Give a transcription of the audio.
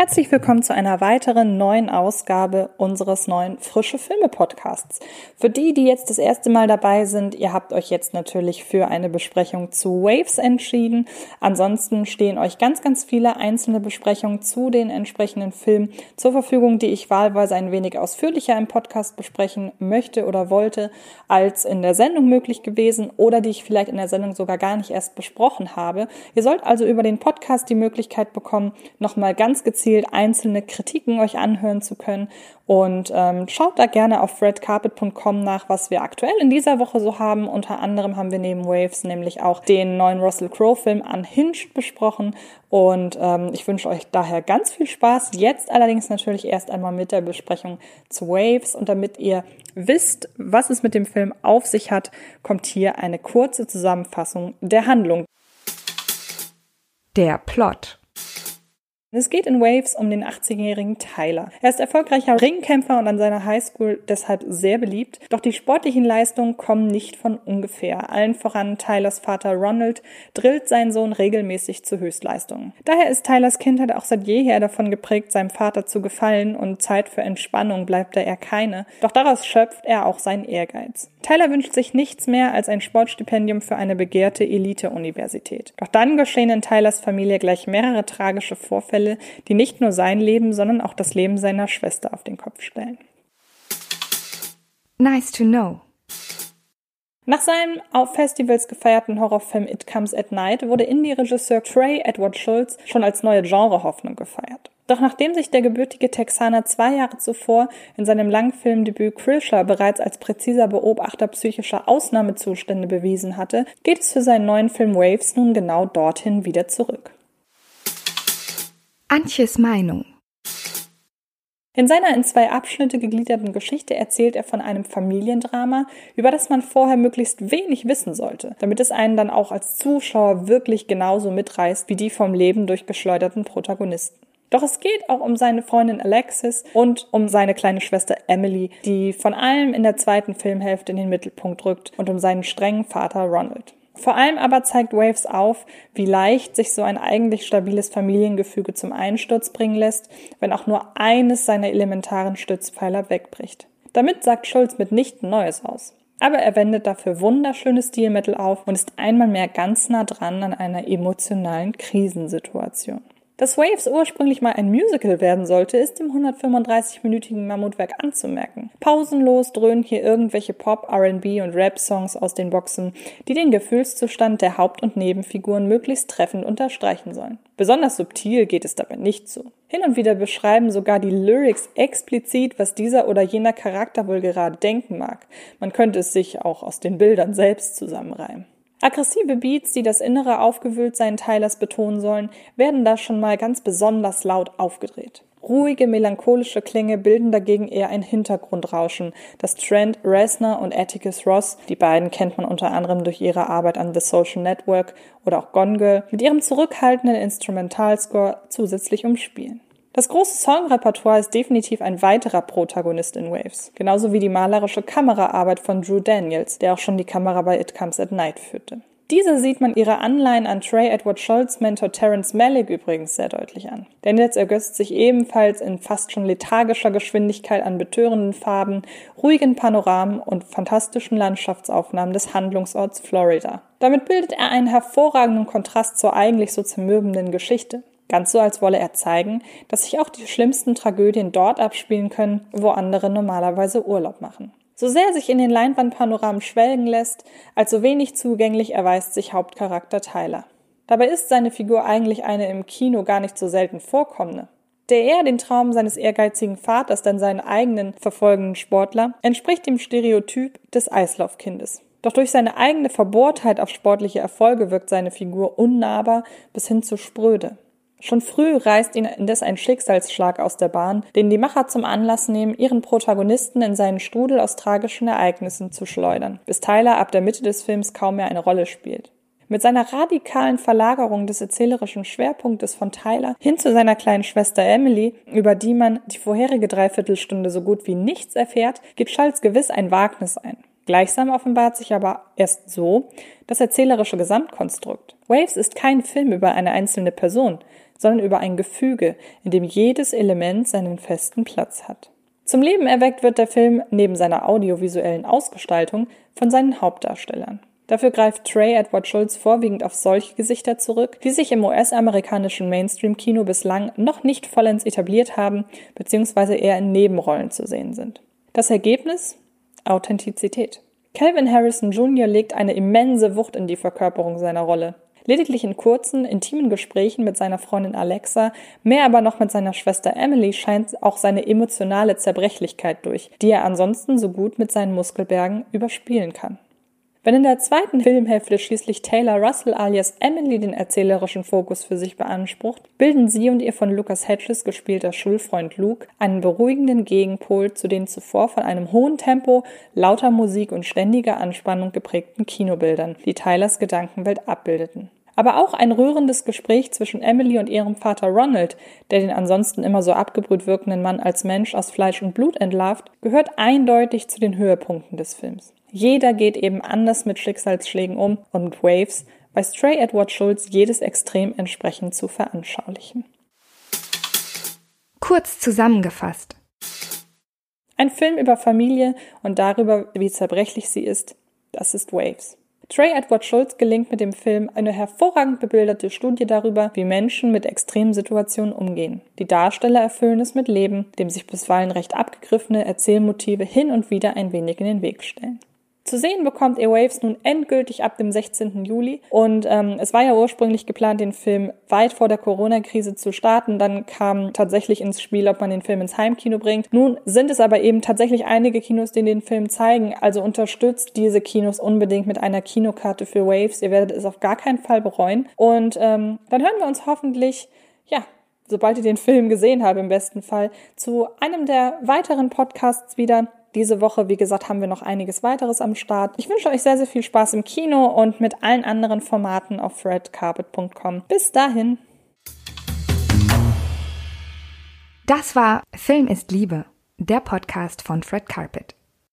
Herzlich willkommen zu einer weiteren neuen Ausgabe unseres neuen Frische Filme Podcasts. Für die, die jetzt das erste Mal dabei sind, ihr habt euch jetzt natürlich für eine Besprechung zu Waves entschieden. Ansonsten stehen euch ganz, ganz viele einzelne Besprechungen zu den entsprechenden Filmen zur Verfügung, die ich wahlweise ein wenig ausführlicher im Podcast besprechen möchte oder wollte, als in der Sendung möglich gewesen oder die ich vielleicht in der Sendung sogar gar nicht erst besprochen habe. Ihr sollt also über den Podcast die Möglichkeit bekommen, nochmal ganz gezielt gezielt einzelne Kritiken euch anhören zu können. Und ähm, schaut da gerne auf redcarpet.com nach, was wir aktuell in dieser Woche so haben. Unter anderem haben wir neben Waves nämlich auch den neuen Russell Crowe-Film Unhinged besprochen. Und ähm, ich wünsche euch daher ganz viel Spaß. Jetzt allerdings natürlich erst einmal mit der Besprechung zu Waves. Und damit ihr wisst, was es mit dem Film auf sich hat, kommt hier eine kurze Zusammenfassung der Handlung. Der Plot. Es geht in Waves um den 18-jährigen Tyler. Er ist erfolgreicher Ringkämpfer und an seiner Highschool deshalb sehr beliebt. Doch die sportlichen Leistungen kommen nicht von ungefähr. Allen voran Tylers Vater Ronald drillt seinen Sohn regelmäßig zu Höchstleistungen. Daher ist Tylers Kindheit auch seit jeher davon geprägt, seinem Vater zu gefallen und Zeit für Entspannung bleibt da er keine. Doch daraus schöpft er auch seinen Ehrgeiz. Tyler wünscht sich nichts mehr als ein Sportstipendium für eine begehrte Elite-Universität. Doch dann geschehen in Tylers Familie gleich mehrere tragische Vorfälle Vorfälle, die nicht nur sein Leben, sondern auch das Leben seiner Schwester auf den Kopf stellen. Nice to know. Nach seinem auf Festivals gefeierten Horrorfilm It Comes at Night wurde Indie-Regisseur Trey Edward Schultz schon als neue Genrehoffnung gefeiert. Doch nachdem sich der gebürtige Texaner zwei Jahre zuvor in seinem Langfilmdebüt Krisher bereits als präziser Beobachter psychischer Ausnahmezustände bewiesen hatte, geht es für seinen neuen Film Waves nun genau dorthin wieder zurück. Antjes Meinung. In seiner in zwei Abschnitte gegliederten Geschichte erzählt er von einem Familiendrama, über das man vorher möglichst wenig wissen sollte, damit es einen dann auch als Zuschauer wirklich genauso mitreißt wie die vom Leben durchgeschleuderten Protagonisten. Doch es geht auch um seine Freundin Alexis und um seine kleine Schwester Emily, die von allem in der zweiten Filmhälfte in den Mittelpunkt rückt und um seinen strengen Vater Ronald. Vor allem aber zeigt Waves auf, wie leicht sich so ein eigentlich stabiles Familiengefüge zum Einsturz bringen lässt, wenn auch nur eines seiner elementaren Stützpfeiler wegbricht. Damit sagt Schulz mitnichten Neues aus. Aber er wendet dafür wunderschöne Stilmittel auf und ist einmal mehr ganz nah dran an einer emotionalen Krisensituation. Dass Waves ursprünglich mal ein Musical werden sollte, ist im 135-minütigen Mammutwerk anzumerken. Pausenlos dröhnen hier irgendwelche Pop, R&B und Rap-Songs aus den Boxen, die den Gefühlszustand der Haupt- und Nebenfiguren möglichst treffend unterstreichen sollen. Besonders subtil geht es dabei nicht zu. Hin und wieder beschreiben sogar die Lyrics explizit, was dieser oder jener Charakter wohl gerade denken mag. Man könnte es sich auch aus den Bildern selbst zusammenreimen. Aggressive Beats, die das innere Aufgewühltsein Tylers betonen sollen, werden da schon mal ganz besonders laut aufgedreht. Ruhige, melancholische Klänge bilden dagegen eher ein Hintergrundrauschen, das Trent Reznor und Atticus Ross, die beiden kennt man unter anderem durch ihre Arbeit an The Social Network oder auch Gone Girl, mit ihrem zurückhaltenden Instrumentalscore zusätzlich umspielen. Das große Songrepertoire ist definitiv ein weiterer Protagonist in Waves, genauso wie die malerische Kameraarbeit von Drew Daniels, der auch schon die Kamera bei It Comes at Night führte. Diese sieht man ihre Anleihen an Trey Edward Scholz Mentor Terence Malick übrigens sehr deutlich an. Daniels ergötzt sich ebenfalls in fast schon lethargischer Geschwindigkeit an betörenden Farben, ruhigen Panoramen und fantastischen Landschaftsaufnahmen des Handlungsorts Florida. Damit bildet er einen hervorragenden Kontrast zur eigentlich so zermürbenden Geschichte. Ganz so, als wolle er zeigen, dass sich auch die schlimmsten Tragödien dort abspielen können, wo andere normalerweise Urlaub machen. So sehr sich in den Leinwandpanoramen schwelgen lässt, als so wenig zugänglich erweist sich Hauptcharakter Tyler. Dabei ist seine Figur eigentlich eine im Kino gar nicht so selten vorkommende. Der eher den Traum seines ehrgeizigen Vaters dann seinen eigenen verfolgenden Sportler entspricht dem Stereotyp des Eislaufkindes. Doch durch seine eigene Verbohrtheit auf sportliche Erfolge wirkt seine Figur unnahbar bis hin zu spröde. Schon früh reißt ihn indes ein Schicksalsschlag aus der Bahn, den die Macher zum Anlass nehmen, ihren Protagonisten in seinen Strudel aus tragischen Ereignissen zu schleudern, bis Tyler ab der Mitte des Films kaum mehr eine Rolle spielt. Mit seiner radikalen Verlagerung des erzählerischen Schwerpunktes von Tyler hin zu seiner kleinen Schwester Emily, über die man die vorherige Dreiviertelstunde so gut wie nichts erfährt, geht Schalz gewiss ein Wagnis ein. Gleichsam offenbart sich aber erst so das erzählerische Gesamtkonstrukt. Waves ist kein Film über eine einzelne Person, sondern über ein Gefüge, in dem jedes Element seinen festen Platz hat. Zum Leben erweckt wird der Film neben seiner audiovisuellen Ausgestaltung von seinen Hauptdarstellern. Dafür greift Trey Edward Schultz vorwiegend auf solche Gesichter zurück, die sich im US-amerikanischen Mainstream-Kino bislang noch nicht vollends etabliert haben, beziehungsweise eher in Nebenrollen zu sehen sind. Das Ergebnis? Authentizität. Calvin Harrison Jr. legt eine immense Wucht in die Verkörperung seiner Rolle. Lediglich in kurzen, intimen Gesprächen mit seiner Freundin Alexa, mehr aber noch mit seiner Schwester Emily scheint auch seine emotionale Zerbrechlichkeit durch, die er ansonsten so gut mit seinen Muskelbergen überspielen kann. Wenn in der zweiten Filmhälfte schließlich Taylor Russell alias Emily den erzählerischen Fokus für sich beansprucht, bilden sie und ihr von Lucas Hedges gespielter Schulfreund Luke einen beruhigenden Gegenpol zu den zuvor von einem hohen Tempo, lauter Musik und ständiger Anspannung geprägten Kinobildern, die Tylers Gedankenwelt abbildeten aber auch ein rührendes Gespräch zwischen Emily und ihrem Vater Ronald, der den ansonsten immer so abgebrüht wirkenden Mann als Mensch aus Fleisch und Blut entlarvt, gehört eindeutig zu den Höhepunkten des Films. Jeder geht eben anders mit Schicksalsschlägen um und Waves weiß Trey Edward Schultz jedes Extrem entsprechend zu veranschaulichen. Kurz zusammengefasst. Ein Film über Familie und darüber, wie zerbrechlich sie ist, das ist Waves. Trey Edward Schultz gelingt mit dem Film eine hervorragend bebilderte Studie darüber, wie Menschen mit Extremsituationen umgehen. Die Darsteller erfüllen es mit Leben, dem sich bisweilen recht abgegriffene Erzählmotive hin und wieder ein wenig in den Weg stellen. Zu sehen bekommt Airwaves nun endgültig ab dem 16. Juli. Und ähm, es war ja ursprünglich geplant, den Film weit vor der Corona-Krise zu starten. Dann kam tatsächlich ins Spiel, ob man den Film ins Heimkino bringt. Nun sind es aber eben tatsächlich einige Kinos, die den Film zeigen. Also unterstützt diese Kinos unbedingt mit einer Kinokarte für Waves. Ihr werdet es auf gar keinen Fall bereuen. Und ähm, dann hören wir uns hoffentlich, ja, sobald ihr den Film gesehen habt, im besten Fall, zu einem der weiteren Podcasts wieder. Diese Woche, wie gesagt, haben wir noch einiges weiteres am Start. Ich wünsche euch sehr, sehr viel Spaß im Kino und mit allen anderen Formaten auf redcarpet.com. Bis dahin. Das war Film ist Liebe, der Podcast von Fred Carpet.